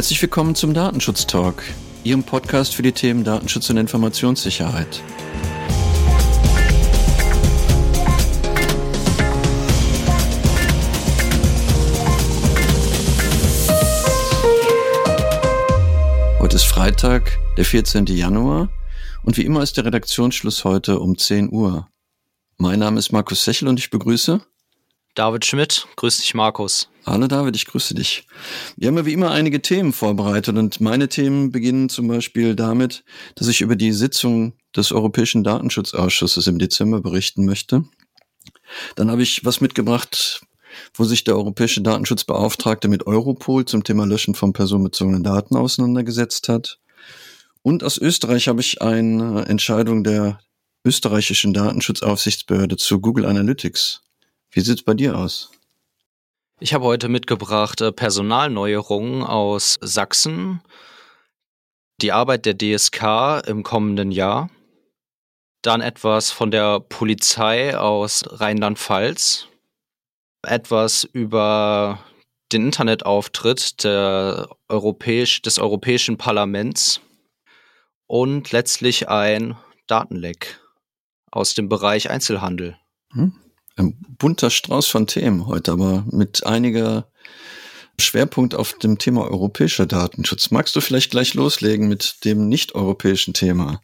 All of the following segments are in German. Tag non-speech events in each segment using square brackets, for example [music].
Herzlich willkommen zum Datenschutz Talk, Ihrem Podcast für die Themen Datenschutz und Informationssicherheit. Heute ist Freitag, der 14. Januar und wie immer ist der Redaktionsschluss heute um 10 Uhr. Mein Name ist Markus Sechel und ich begrüße David Schmidt, grüß dich Markus. Hallo David, ich grüße dich. Wir haben ja wie immer einige Themen vorbereitet und meine Themen beginnen zum Beispiel damit, dass ich über die Sitzung des Europäischen Datenschutzausschusses im Dezember berichten möchte. Dann habe ich was mitgebracht, wo sich der Europäische Datenschutzbeauftragte mit Europol zum Thema Löschen von personenbezogenen Daten auseinandergesetzt hat. Und aus Österreich habe ich eine Entscheidung der österreichischen Datenschutzaufsichtsbehörde zu Google Analytics wie sieht's bei dir aus? Ich habe heute mitgebracht äh, Personalneuerungen aus Sachsen, die Arbeit der DSK im kommenden Jahr, dann etwas von der Polizei aus Rheinland-Pfalz, etwas über den Internetauftritt der Europäisch, des Europäischen Parlaments. Und letztlich ein Datenleck aus dem Bereich Einzelhandel. Hm ein bunter Strauß von Themen heute, aber mit einiger Schwerpunkt auf dem Thema europäischer Datenschutz. Magst du vielleicht gleich loslegen mit dem nicht-europäischen Thema?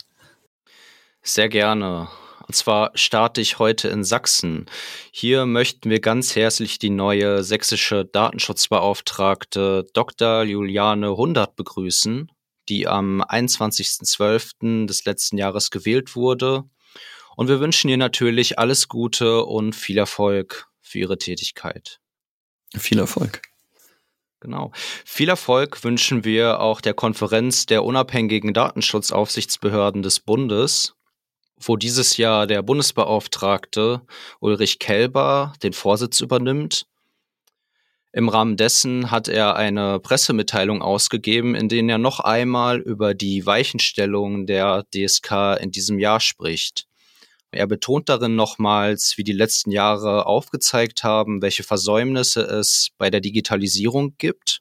Sehr gerne. Und zwar starte ich heute in Sachsen. Hier möchten wir ganz herzlich die neue sächsische Datenschutzbeauftragte Dr. Juliane Hundert begrüßen, die am 21.12. des letzten Jahres gewählt wurde und wir wünschen ihr natürlich alles Gute und viel Erfolg für ihre Tätigkeit. Viel Erfolg. Genau. Viel Erfolg wünschen wir auch der Konferenz der unabhängigen Datenschutzaufsichtsbehörden des Bundes, wo dieses Jahr der Bundesbeauftragte Ulrich Kelber den Vorsitz übernimmt. Im Rahmen dessen hat er eine Pressemitteilung ausgegeben, in der er noch einmal über die Weichenstellung der DSK in diesem Jahr spricht. Er betont darin nochmals, wie die letzten Jahre aufgezeigt haben, welche Versäumnisse es bei der Digitalisierung gibt.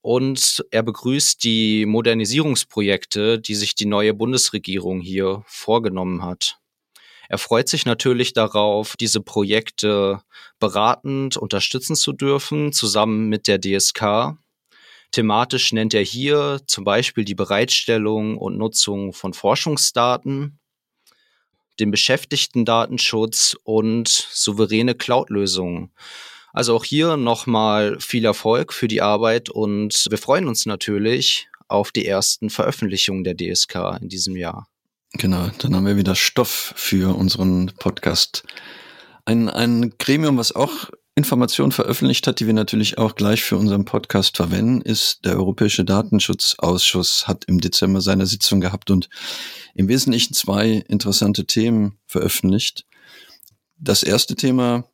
Und er begrüßt die Modernisierungsprojekte, die sich die neue Bundesregierung hier vorgenommen hat. Er freut sich natürlich darauf, diese Projekte beratend unterstützen zu dürfen, zusammen mit der DSK. Thematisch nennt er hier zum Beispiel die Bereitstellung und Nutzung von Forschungsdaten den Beschäftigten-Datenschutz und souveräne Cloud-Lösungen. Also auch hier nochmal viel Erfolg für die Arbeit und wir freuen uns natürlich auf die ersten Veröffentlichungen der DSK in diesem Jahr. Genau, dann haben wir wieder Stoff für unseren Podcast. Ein, ein Gremium, was auch Informationen veröffentlicht hat, die wir natürlich auch gleich für unseren Podcast verwenden, ist der Europäische Datenschutzausschuss, hat im Dezember seine Sitzung gehabt und im Wesentlichen zwei interessante Themen veröffentlicht. Das erste Thema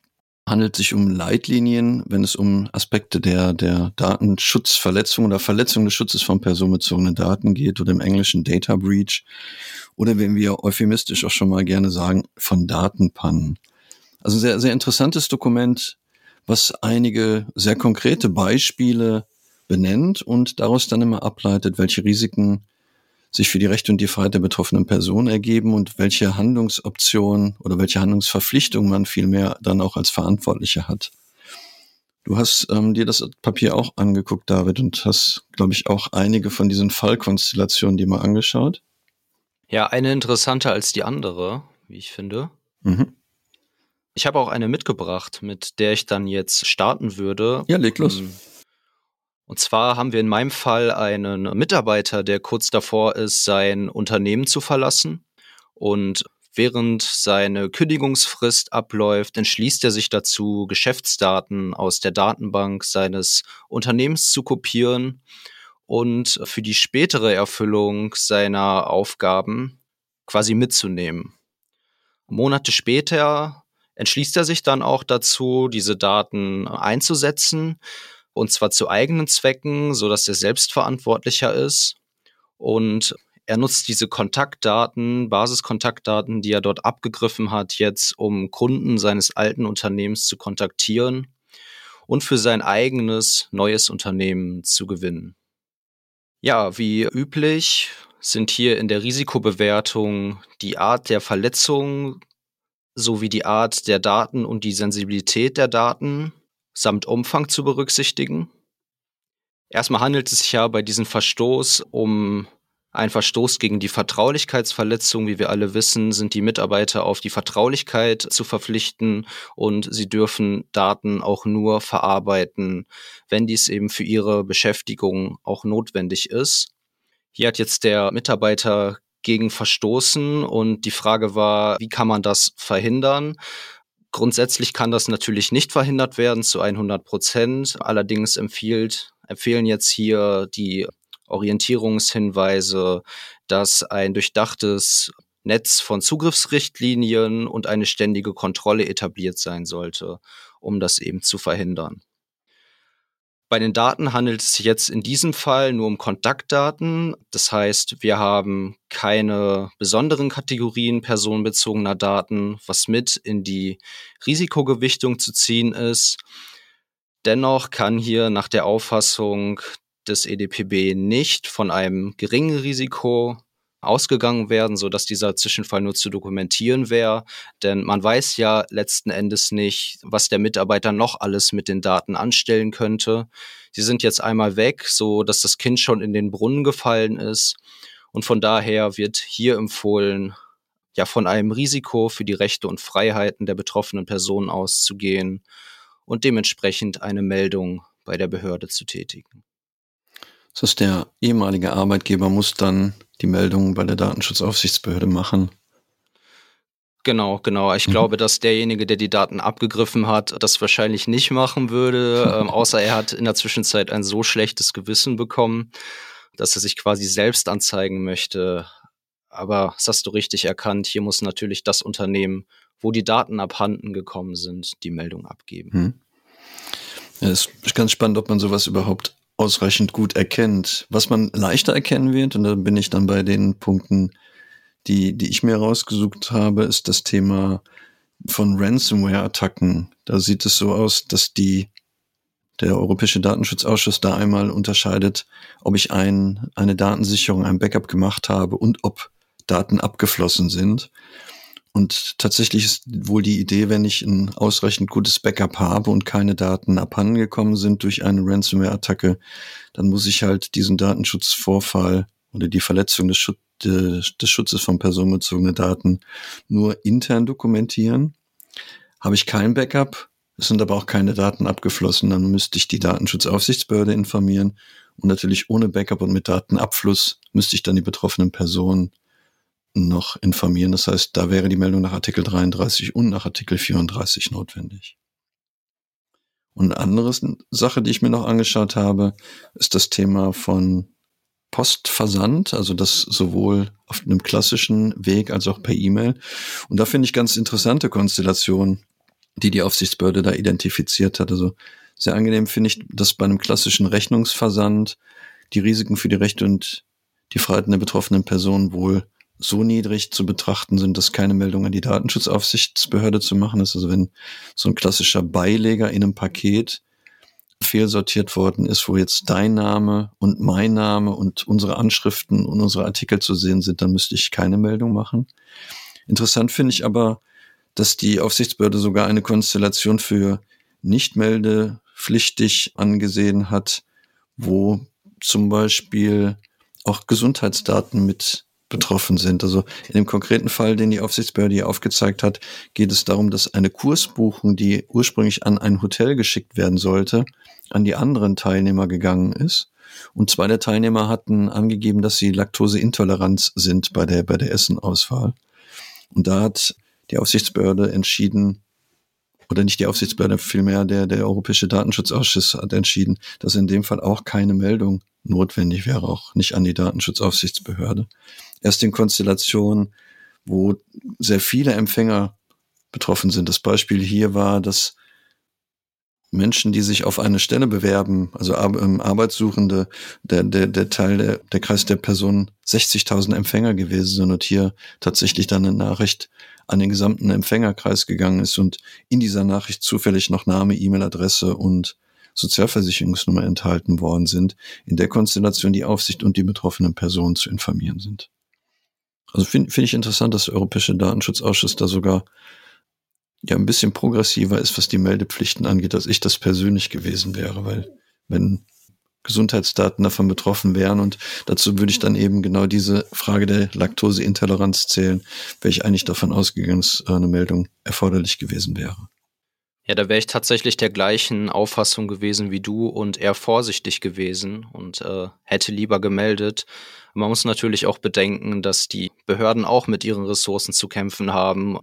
handelt sich um Leitlinien, wenn es um Aspekte der, der Datenschutzverletzung oder Verletzung des Schutzes von personenbezogenen Daten geht oder im Englischen Data Breach oder wenn wir euphemistisch auch schon mal gerne sagen, von Datenpannen. Also sehr, sehr interessantes Dokument, was einige sehr konkrete Beispiele benennt und daraus dann immer ableitet, welche Risiken sich für die Rechte und die Freiheit der betroffenen Person ergeben und welche Handlungsoptionen oder welche Handlungsverpflichtungen man vielmehr dann auch als Verantwortlicher hat. Du hast ähm, dir das Papier auch angeguckt, David, und hast, glaube ich, auch einige von diesen Fallkonstellationen dir mal angeschaut. Ja, eine interessanter als die andere, wie ich finde. Mhm. Ich habe auch eine mitgebracht, mit der ich dann jetzt starten würde. Ja, leg los. Ähm, und zwar haben wir in meinem Fall einen Mitarbeiter, der kurz davor ist, sein Unternehmen zu verlassen. Und während seine Kündigungsfrist abläuft, entschließt er sich dazu, Geschäftsdaten aus der Datenbank seines Unternehmens zu kopieren und für die spätere Erfüllung seiner Aufgaben quasi mitzunehmen. Monate später entschließt er sich dann auch dazu, diese Daten einzusetzen und zwar zu eigenen Zwecken, so dass er selbstverantwortlicher ist und er nutzt diese Kontaktdaten, Basiskontaktdaten, die er dort abgegriffen hat, jetzt um Kunden seines alten Unternehmens zu kontaktieren und für sein eigenes neues Unternehmen zu gewinnen. Ja, wie üblich sind hier in der Risikobewertung die Art der Verletzung sowie die Art der Daten und die Sensibilität der Daten samt Umfang zu berücksichtigen. Erstmal handelt es sich ja bei diesem Verstoß um ein Verstoß gegen die Vertraulichkeitsverletzung. Wie wir alle wissen, sind die Mitarbeiter auf die Vertraulichkeit zu verpflichten und sie dürfen Daten auch nur verarbeiten, wenn dies eben für ihre Beschäftigung auch notwendig ist. Hier hat jetzt der Mitarbeiter gegen verstoßen und die Frage war, wie kann man das verhindern? Grundsätzlich kann das natürlich nicht verhindert werden zu 100 Prozent. Allerdings empfiehlt, empfehlen jetzt hier die Orientierungshinweise, dass ein durchdachtes Netz von Zugriffsrichtlinien und eine ständige Kontrolle etabliert sein sollte, um das eben zu verhindern. Bei den Daten handelt es sich jetzt in diesem Fall nur um Kontaktdaten. Das heißt, wir haben keine besonderen Kategorien personenbezogener Daten, was mit in die Risikogewichtung zu ziehen ist. Dennoch kann hier nach der Auffassung des EDPB nicht von einem geringen Risiko ausgegangen werden, so dass dieser Zwischenfall nur zu dokumentieren wäre. Denn man weiß ja letzten Endes nicht, was der Mitarbeiter noch alles mit den Daten anstellen könnte. Sie sind jetzt einmal weg, so dass das Kind schon in den Brunnen gefallen ist. Und von daher wird hier empfohlen, ja, von einem Risiko für die Rechte und Freiheiten der betroffenen Person auszugehen und dementsprechend eine Meldung bei der Behörde zu tätigen. Das heißt, der ehemalige Arbeitgeber muss dann die Meldung bei der Datenschutzaufsichtsbehörde machen. Genau, genau. Ich mhm. glaube, dass derjenige, der die Daten abgegriffen hat, das wahrscheinlich nicht machen würde, [laughs] ähm, außer er hat in der Zwischenzeit ein so schlechtes Gewissen bekommen, dass er sich quasi selbst anzeigen möchte. Aber das hast du richtig erkannt. Hier muss natürlich das Unternehmen, wo die Daten abhanden gekommen sind, die Meldung abgeben. Hm. Ja, es ist ganz spannend, ob man sowas überhaupt ausreichend gut erkennt. Was man leichter erkennen wird, und da bin ich dann bei den Punkten, die, die ich mir rausgesucht habe, ist das Thema von Ransomware-Attacken. Da sieht es so aus, dass die, der Europäische Datenschutzausschuss da einmal unterscheidet, ob ich ein, eine Datensicherung, ein Backup gemacht habe und ob Daten abgeflossen sind. Und tatsächlich ist wohl die Idee, wenn ich ein ausreichend gutes Backup habe und keine Daten abhandengekommen sind durch eine Ransomware-Attacke, dann muss ich halt diesen Datenschutzvorfall oder die Verletzung des, Schutz, des Schutzes von personenbezogenen Daten nur intern dokumentieren. Habe ich kein Backup, es sind aber auch keine Daten abgeflossen, dann müsste ich die Datenschutzaufsichtsbehörde informieren und natürlich ohne Backup und mit Datenabfluss müsste ich dann die betroffenen Personen noch informieren. Das heißt, da wäre die Meldung nach Artikel 33 und nach Artikel 34 notwendig. Und eine andere Sache, die ich mir noch angeschaut habe, ist das Thema von Postversand, also das sowohl auf einem klassischen Weg als auch per E-Mail. Und da finde ich ganz interessante Konstellationen, die die Aufsichtsbehörde da identifiziert hat. Also sehr angenehm finde ich, dass bei einem klassischen Rechnungsversand die Risiken für die Rechte und die Freiheiten der betroffenen Person wohl so niedrig zu betrachten sind, dass keine Meldung an die Datenschutzaufsichtsbehörde zu machen ist. Also wenn so ein klassischer Beileger in einem Paket fehlsortiert worden ist, wo jetzt dein Name und mein Name und unsere Anschriften und unsere Artikel zu sehen sind, dann müsste ich keine Meldung machen. Interessant finde ich aber, dass die Aufsichtsbehörde sogar eine Konstellation für nicht meldepflichtig angesehen hat, wo zum Beispiel auch Gesundheitsdaten mit betroffen sind. Also in dem konkreten Fall, den die Aufsichtsbehörde hier aufgezeigt hat, geht es darum, dass eine Kursbuchung, die ursprünglich an ein Hotel geschickt werden sollte, an die anderen Teilnehmer gegangen ist. Und zwei der Teilnehmer hatten angegeben, dass sie Laktoseintoleranz sind bei der, bei der Essenauswahl. Und da hat die Aufsichtsbehörde entschieden, oder nicht die Aufsichtsbehörde, vielmehr der, der Europäische Datenschutzausschuss hat entschieden, dass in dem Fall auch keine Meldung notwendig wäre, auch nicht an die Datenschutzaufsichtsbehörde erst in Konstellationen, wo sehr viele Empfänger betroffen sind. Das Beispiel hier war, dass Menschen, die sich auf eine Stelle bewerben, also ähm, Arbeitssuchende, der, der, der Teil, der, der Kreis der Personen 60.000 Empfänger gewesen sind und hier tatsächlich dann eine Nachricht an den gesamten Empfängerkreis gegangen ist und in dieser Nachricht zufällig noch Name, E-Mail-Adresse und Sozialversicherungsnummer enthalten worden sind, in der Konstellation die Aufsicht und die betroffenen Personen zu informieren sind. Also finde find ich interessant, dass der Europäische Datenschutzausschuss da sogar ja ein bisschen progressiver ist, was die Meldepflichten angeht, als ich das persönlich gewesen wäre, weil wenn Gesundheitsdaten davon betroffen wären und dazu würde ich dann eben genau diese Frage der Laktoseintoleranz zählen, wäre ich eigentlich davon ausgegangen, dass eine Meldung erforderlich gewesen wäre. Ja, da wäre ich tatsächlich der gleichen Auffassung gewesen wie du und eher vorsichtig gewesen und äh, hätte lieber gemeldet. Man muss natürlich auch bedenken, dass die Behörden auch mit ihren Ressourcen zu kämpfen haben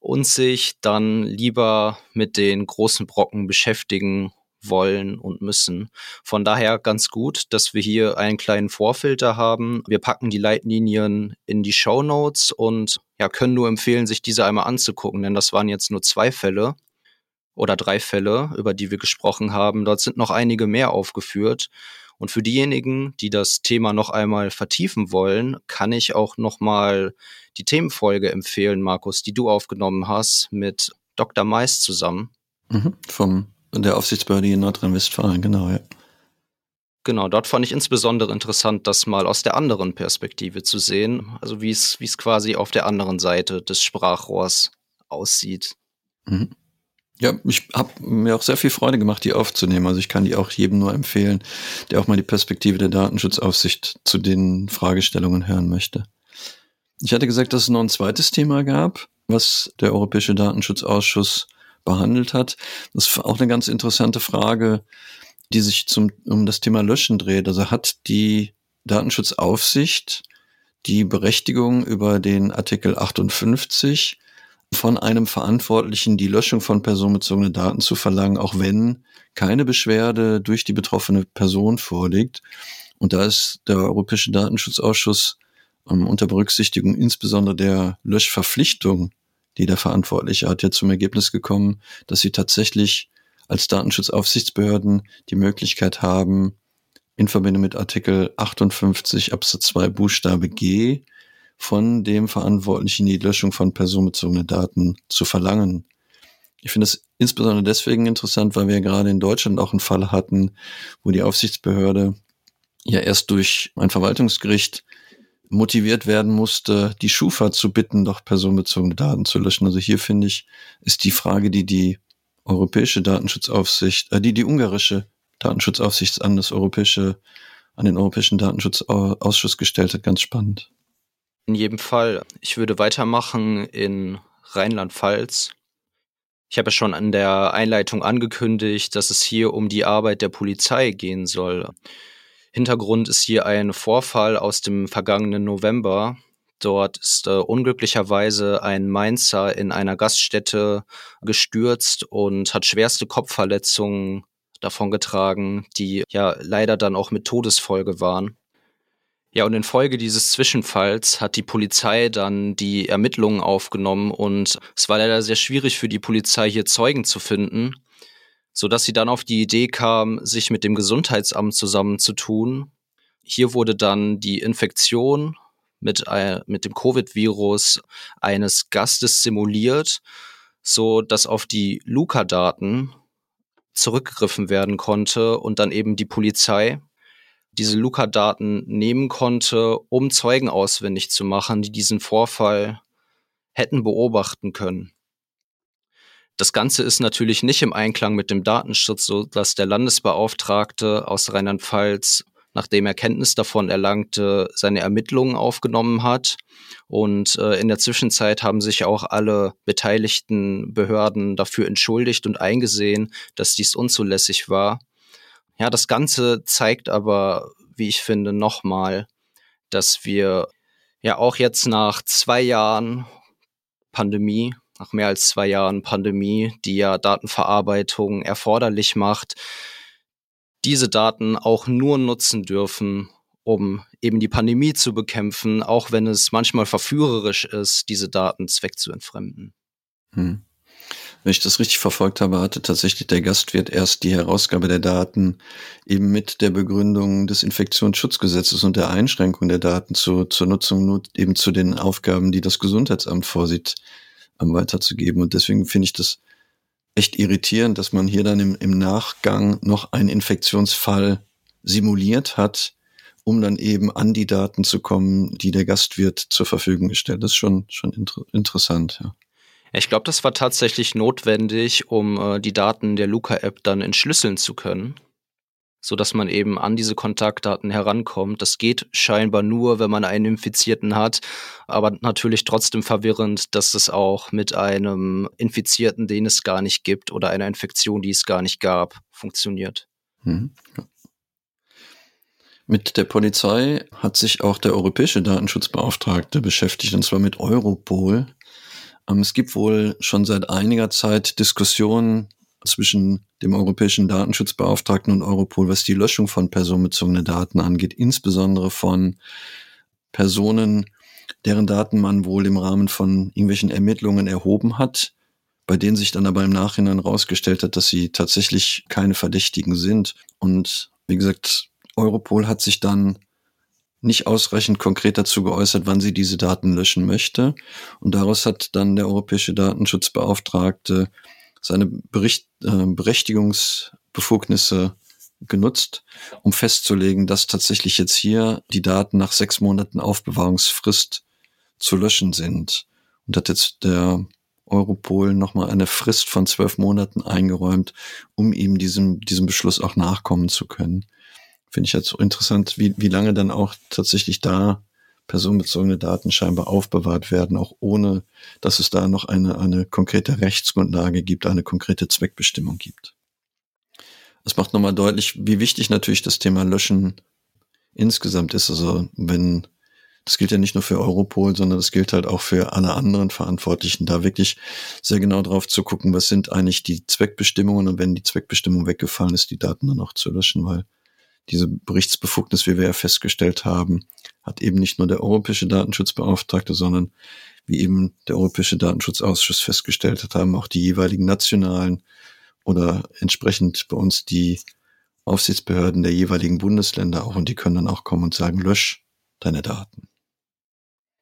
und sich dann lieber mit den großen Brocken beschäftigen wollen und müssen. Von daher ganz gut, dass wir hier einen kleinen Vorfilter haben. Wir packen die Leitlinien in die Show Notes und ja, können nur empfehlen, sich diese einmal anzugucken, denn das waren jetzt nur zwei Fälle oder drei Fälle, über die wir gesprochen haben. Dort sind noch einige mehr aufgeführt. Und für diejenigen, die das Thema noch einmal vertiefen wollen, kann ich auch noch mal die Themenfolge empfehlen, Markus, die du aufgenommen hast mit Dr. Mais zusammen. Mhm, vom der Aufsichtsbehörde in Nordrhein-Westfalen, genau, ja. Genau, dort fand ich insbesondere interessant, das mal aus der anderen Perspektive zu sehen, also wie es wie es quasi auf der anderen Seite des Sprachrohrs aussieht. Mhm. Ja, ich habe mir auch sehr viel Freude gemacht, die aufzunehmen. Also ich kann die auch jedem nur empfehlen, der auch mal die Perspektive der Datenschutzaufsicht zu den Fragestellungen hören möchte. Ich hatte gesagt, dass es noch ein zweites Thema gab, was der Europäische Datenschutzausschuss behandelt hat. Das ist auch eine ganz interessante Frage, die sich zum, um das Thema Löschen dreht. Also hat die Datenschutzaufsicht die Berechtigung über den Artikel 58 von einem Verantwortlichen die Löschung von personenbezogenen Daten zu verlangen, auch wenn keine Beschwerde durch die betroffene Person vorliegt. Und da ist der Europäische Datenschutzausschuss ähm, unter Berücksichtigung insbesondere der Löschverpflichtung, die der Verantwortliche hat, ja zum Ergebnis gekommen, dass sie tatsächlich als Datenschutzaufsichtsbehörden die Möglichkeit haben, in Verbindung mit Artikel 58 Absatz 2 Buchstabe G von dem Verantwortlichen die Löschung von personenbezogenen Daten zu verlangen. Ich finde es insbesondere deswegen interessant, weil wir gerade in Deutschland auch einen Fall hatten, wo die Aufsichtsbehörde ja erst durch ein Verwaltungsgericht motiviert werden musste, die Schufa zu bitten, doch personenbezogene Daten zu löschen. Also hier finde ich, ist die Frage, die die europäische Datenschutzaufsicht, äh, die die ungarische Datenschutzaufsicht an das europäische, an den europäischen Datenschutzausschuss gestellt hat, ganz spannend. In jedem Fall. Ich würde weitermachen in Rheinland-Pfalz. Ich habe ja schon an der Einleitung angekündigt, dass es hier um die Arbeit der Polizei gehen soll. Hintergrund ist hier ein Vorfall aus dem vergangenen November. Dort ist äh, unglücklicherweise ein Mainzer in einer Gaststätte gestürzt und hat schwerste Kopfverletzungen davongetragen, die ja leider dann auch mit Todesfolge waren. Ja, und infolge dieses Zwischenfalls hat die Polizei dann die Ermittlungen aufgenommen und es war leider sehr schwierig für die Polizei hier Zeugen zu finden, so dass sie dann auf die Idee kam, sich mit dem Gesundheitsamt zusammenzutun. Hier wurde dann die Infektion mit, äh, mit dem Covid-Virus eines Gastes simuliert, so dass auf die Luca-Daten zurückgegriffen werden konnte und dann eben die Polizei diese Luca-Daten nehmen konnte, um Zeugen auswendig zu machen, die diesen Vorfall hätten beobachten können. Das Ganze ist natürlich nicht im Einklang mit dem Datenschutz, so dass der Landesbeauftragte aus Rheinland-Pfalz, nachdem er Kenntnis davon erlangte, seine Ermittlungen aufgenommen hat. Und äh, in der Zwischenzeit haben sich auch alle beteiligten Behörden dafür entschuldigt und eingesehen, dass dies unzulässig war. Ja, das Ganze zeigt aber, wie ich finde, nochmal, dass wir ja auch jetzt nach zwei Jahren Pandemie, nach mehr als zwei Jahren Pandemie, die ja Datenverarbeitung erforderlich macht, diese Daten auch nur nutzen dürfen, um eben die Pandemie zu bekämpfen, auch wenn es manchmal verführerisch ist, diese Daten zweckzuentfremden. Hm. Wenn ich das richtig verfolgt habe, hatte tatsächlich der Gastwirt erst die Herausgabe der Daten eben mit der Begründung des Infektionsschutzgesetzes und der Einschränkung der Daten zu, zur Nutzung eben zu den Aufgaben, die das Gesundheitsamt vorsieht, ähm, weiterzugeben. Und deswegen finde ich das echt irritierend, dass man hier dann im, im Nachgang noch einen Infektionsfall simuliert hat, um dann eben an die Daten zu kommen, die der Gastwirt zur Verfügung gestellt. Das ist schon, schon inter interessant, ja. Ich glaube, das war tatsächlich notwendig, um äh, die Daten der Luca-App dann entschlüsseln zu können so dass man eben an diese Kontaktdaten herankommt. Das geht scheinbar nur, wenn man einen Infizierten hat, aber natürlich trotzdem verwirrend, dass es auch mit einem Infizierten, den es gar nicht gibt oder einer Infektion, die es gar nicht gab, funktioniert. Mhm. Mit der Polizei hat sich auch der europäische Datenschutzbeauftragte beschäftigt, und zwar mit Europol. Ähm, es gibt wohl schon seit einiger Zeit Diskussionen zwischen dem europäischen Datenschutzbeauftragten und Europol, was die Löschung von personenbezogenen Daten angeht, insbesondere von Personen, deren Daten man wohl im Rahmen von irgendwelchen Ermittlungen erhoben hat, bei denen sich dann aber im Nachhinein herausgestellt hat, dass sie tatsächlich keine Verdächtigen sind. Und wie gesagt, Europol hat sich dann nicht ausreichend konkret dazu geäußert, wann sie diese Daten löschen möchte. Und daraus hat dann der europäische Datenschutzbeauftragte seine Bericht, äh, Berechtigungsbefugnisse genutzt, um festzulegen, dass tatsächlich jetzt hier die Daten nach sechs Monaten Aufbewahrungsfrist zu löschen sind. Und hat jetzt der Europol nochmal eine Frist von zwölf Monaten eingeräumt, um ihm diesem, diesem Beschluss auch nachkommen zu können. Finde ich jetzt so interessant, wie, wie lange dann auch tatsächlich da personenbezogene Daten scheinbar aufbewahrt werden, auch ohne, dass es da noch eine, eine konkrete Rechtsgrundlage gibt, eine konkrete Zweckbestimmung gibt. Es macht nochmal deutlich, wie wichtig natürlich das Thema Löschen insgesamt ist. Also wenn, das gilt ja nicht nur für Europol, sondern das gilt halt auch für alle anderen Verantwortlichen, da wirklich sehr genau drauf zu gucken, was sind eigentlich die Zweckbestimmungen und wenn die Zweckbestimmung weggefallen ist, die Daten dann auch zu löschen, weil diese Berichtsbefugnis, wie wir ja festgestellt haben, hat eben nicht nur der europäische Datenschutzbeauftragte, sondern wie eben der Europäische Datenschutzausschuss festgestellt hat, haben auch die jeweiligen nationalen oder entsprechend bei uns die Aufsichtsbehörden der jeweiligen Bundesländer auch und die können dann auch kommen und sagen, lösch deine Daten.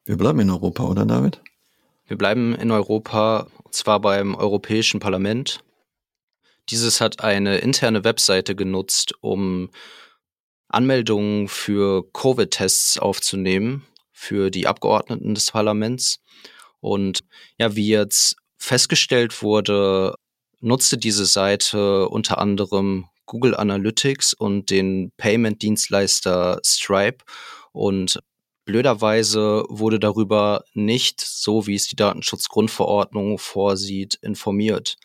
Wir bleiben in Europa, oder David? Wir bleiben in Europa, und zwar beim Europäischen Parlament. Dieses hat eine interne Webseite genutzt, um Anmeldungen für Covid-Tests aufzunehmen für die Abgeordneten des Parlaments. Und ja, wie jetzt festgestellt wurde, nutzte diese Seite unter anderem Google Analytics und den Payment-Dienstleister Stripe. Und blöderweise wurde darüber nicht, so wie es die Datenschutzgrundverordnung vorsieht, informiert.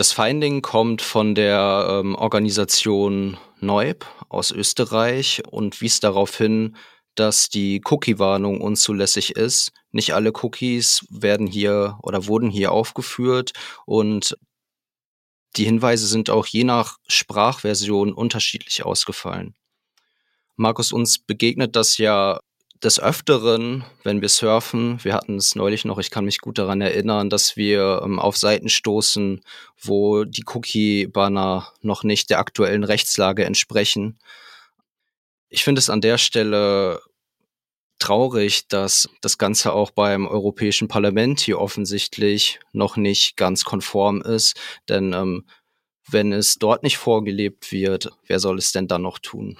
Das Finding kommt von der ähm, Organisation Neub aus Österreich und wies darauf hin, dass die Cookie-Warnung unzulässig ist. Nicht alle Cookies werden hier oder wurden hier aufgeführt und die Hinweise sind auch je nach Sprachversion unterschiedlich ausgefallen. Markus, uns begegnet das ja des Öfteren, wenn wir surfen, wir hatten es neulich noch, ich kann mich gut daran erinnern, dass wir ähm, auf Seiten stoßen, wo die Cookie-Banner noch nicht der aktuellen Rechtslage entsprechen. Ich finde es an der Stelle traurig, dass das Ganze auch beim Europäischen Parlament hier offensichtlich noch nicht ganz konform ist, denn ähm, wenn es dort nicht vorgelebt wird, wer soll es denn dann noch tun?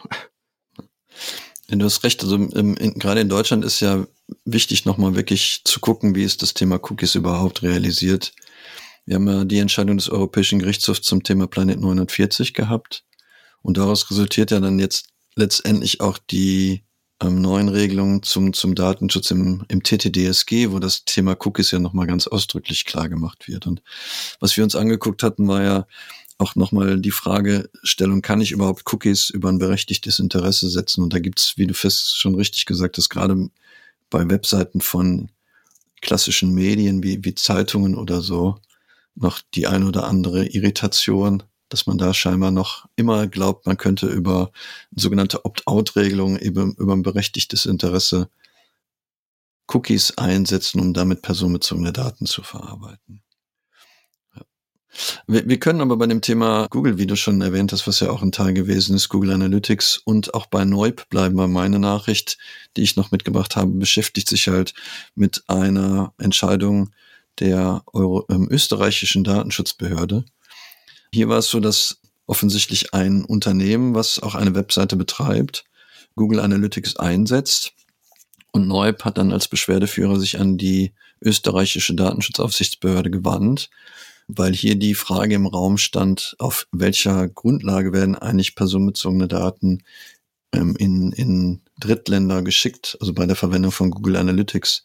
Du hast recht, also im, in, gerade in Deutschland ist ja wichtig, nochmal wirklich zu gucken, wie ist das Thema Cookies überhaupt realisiert. Wir haben ja die Entscheidung des Europäischen Gerichtshofs zum Thema Planet 49 gehabt und daraus resultiert ja dann jetzt letztendlich auch die ähm, neuen Regelungen zum, zum Datenschutz im, im TTDSG, wo das Thema Cookies ja nochmal ganz ausdrücklich klar gemacht wird. Und was wir uns angeguckt hatten, war ja, auch nochmal die Fragestellung, kann ich überhaupt Cookies über ein berechtigtes Interesse setzen? Und da gibt's, wie du fest schon richtig gesagt hast, gerade bei Webseiten von klassischen Medien wie, wie Zeitungen oder so, noch die ein oder andere Irritation, dass man da scheinbar noch immer glaubt, man könnte über sogenannte Opt-out-Regelungen über, über ein berechtigtes Interesse Cookies einsetzen, um damit personenbezogene Daten zu verarbeiten. Wir, wir können aber bei dem Thema Google, wie du schon erwähnt hast, was ja auch ein Teil gewesen ist, Google Analytics und auch bei Neub bleiben, weil meine Nachricht, die ich noch mitgebracht habe, beschäftigt sich halt mit einer Entscheidung der Euro, ähm, österreichischen Datenschutzbehörde. Hier war es so, dass offensichtlich ein Unternehmen, was auch eine Webseite betreibt, Google Analytics einsetzt und Neub hat dann als Beschwerdeführer sich an die österreichische Datenschutzaufsichtsbehörde gewandt weil hier die Frage im Raum stand, auf welcher Grundlage werden eigentlich personenbezogene Daten ähm, in, in Drittländer geschickt, also bei der Verwendung von Google Analytics.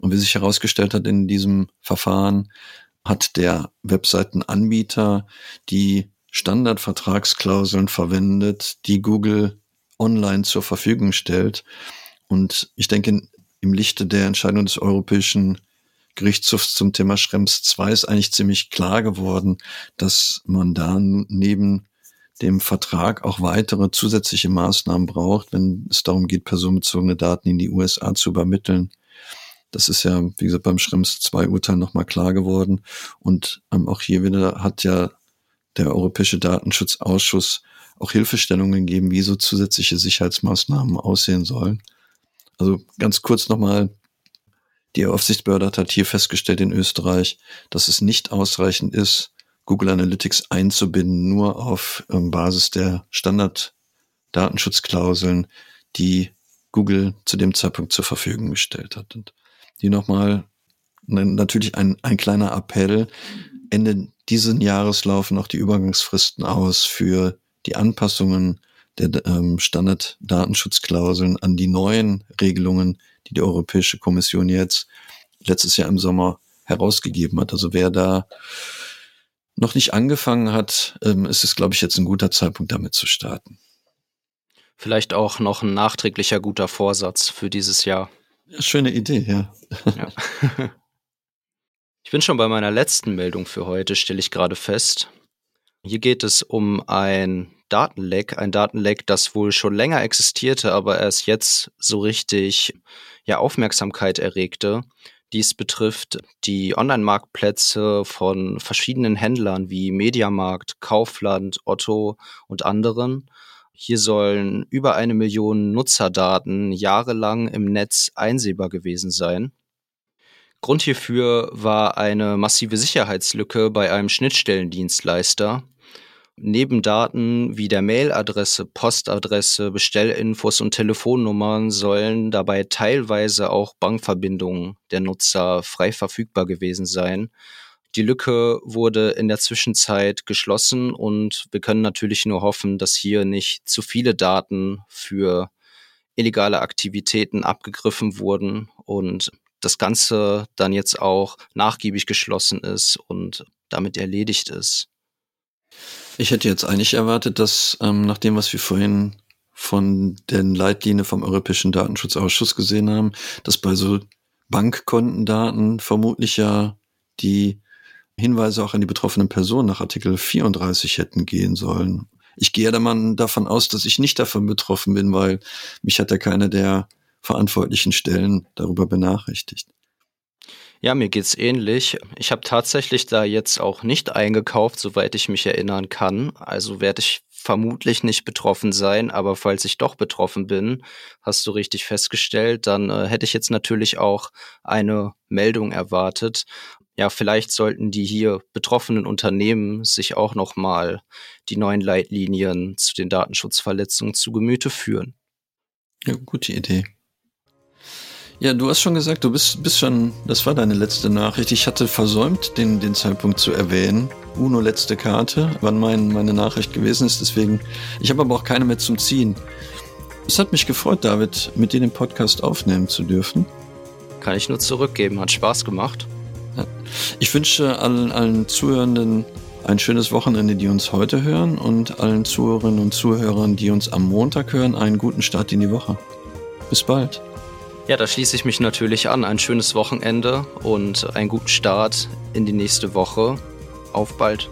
Und wie sich herausgestellt hat in diesem Verfahren, hat der Webseitenanbieter die Standardvertragsklauseln verwendet, die Google online zur Verfügung stellt. Und ich denke, im Lichte der Entscheidung des Europäischen Gerichtshofs zum Thema Schrems 2 ist eigentlich ziemlich klar geworden, dass man da neben dem Vertrag auch weitere zusätzliche Maßnahmen braucht, wenn es darum geht, personenbezogene Daten in die USA zu übermitteln. Das ist ja, wie gesagt, beim Schrems 2 Urteil nochmal klar geworden. Und ähm, auch hier wieder hat ja der Europäische Datenschutzausschuss auch Hilfestellungen gegeben, wie so zusätzliche Sicherheitsmaßnahmen aussehen sollen. Also ganz kurz nochmal die Aufsichtsbehörde hat hier festgestellt in Österreich, dass es nicht ausreichend ist, Google Analytics einzubinden, nur auf ähm, Basis der Standard-Datenschutzklauseln, die Google zu dem Zeitpunkt zur Verfügung gestellt hat. Und die nochmal natürlich ein, ein kleiner Appell. Ende diesen Jahres laufen auch die Übergangsfristen aus für die Anpassungen der ähm, Standard-Datenschutzklauseln an die neuen Regelungen, die die Europäische Kommission jetzt letztes Jahr im Sommer herausgegeben hat. Also wer da noch nicht angefangen hat, ähm, ist es, glaube ich, jetzt ein guter Zeitpunkt, damit zu starten. Vielleicht auch noch ein nachträglicher guter Vorsatz für dieses Jahr. Ja, schöne Idee, ja. ja. [laughs] Ich bin schon bei meiner letzten Meldung für heute, stelle ich gerade fest. Hier geht es um ein Datenleck, ein Datenleck, das wohl schon länger existierte, aber erst jetzt so richtig ja Aufmerksamkeit erregte. Dies betrifft die Online-Marktplätze von verschiedenen Händlern wie Mediamarkt, Kaufland, Otto und anderen. Hier sollen über eine Million Nutzerdaten jahrelang im Netz einsehbar gewesen sein. Grund hierfür war eine massive Sicherheitslücke bei einem Schnittstellendienstleister, Neben Daten wie der Mailadresse, Postadresse, Bestellinfos und Telefonnummern sollen dabei teilweise auch Bankverbindungen der Nutzer frei verfügbar gewesen sein. Die Lücke wurde in der Zwischenzeit geschlossen und wir können natürlich nur hoffen, dass hier nicht zu viele Daten für illegale Aktivitäten abgegriffen wurden und das Ganze dann jetzt auch nachgiebig geschlossen ist und damit erledigt ist. Ich hätte jetzt eigentlich erwartet, dass ähm, nach dem, was wir vorhin von den Leitlinien vom Europäischen Datenschutzausschuss gesehen haben, dass bei so Bankkontendaten vermutlich ja die Hinweise auch an die betroffenen Personen nach Artikel 34 hätten gehen sollen. Ich gehe da mal davon aus, dass ich nicht davon betroffen bin, weil mich hat ja keine der verantwortlichen Stellen darüber benachrichtigt. Ja, mir geht's ähnlich. Ich habe tatsächlich da jetzt auch nicht eingekauft, soweit ich mich erinnern kann. Also werde ich vermutlich nicht betroffen sein, aber falls ich doch betroffen bin, hast du richtig festgestellt, dann äh, hätte ich jetzt natürlich auch eine Meldung erwartet. Ja, vielleicht sollten die hier betroffenen Unternehmen sich auch noch mal die neuen Leitlinien zu den Datenschutzverletzungen zu Gemüte führen. Ja, gute Idee. Ja, du hast schon gesagt, du bist, bist schon, das war deine letzte Nachricht. Ich hatte versäumt, den, den Zeitpunkt zu erwähnen. Uno letzte Karte, wann mein, meine Nachricht gewesen ist. Deswegen, ich habe aber auch keine mehr zum Ziehen. Es hat mich gefreut, David, mit dir den Podcast aufnehmen zu dürfen. Kann ich nur zurückgeben, hat Spaß gemacht. Ja. Ich wünsche allen, allen Zuhörenden ein schönes Wochenende, die uns heute hören und allen Zuhörerinnen und Zuhörern, die uns am Montag hören, einen guten Start in die Woche. Bis bald. Ja, da schließe ich mich natürlich an. Ein schönes Wochenende und einen guten Start in die nächste Woche. Auf bald.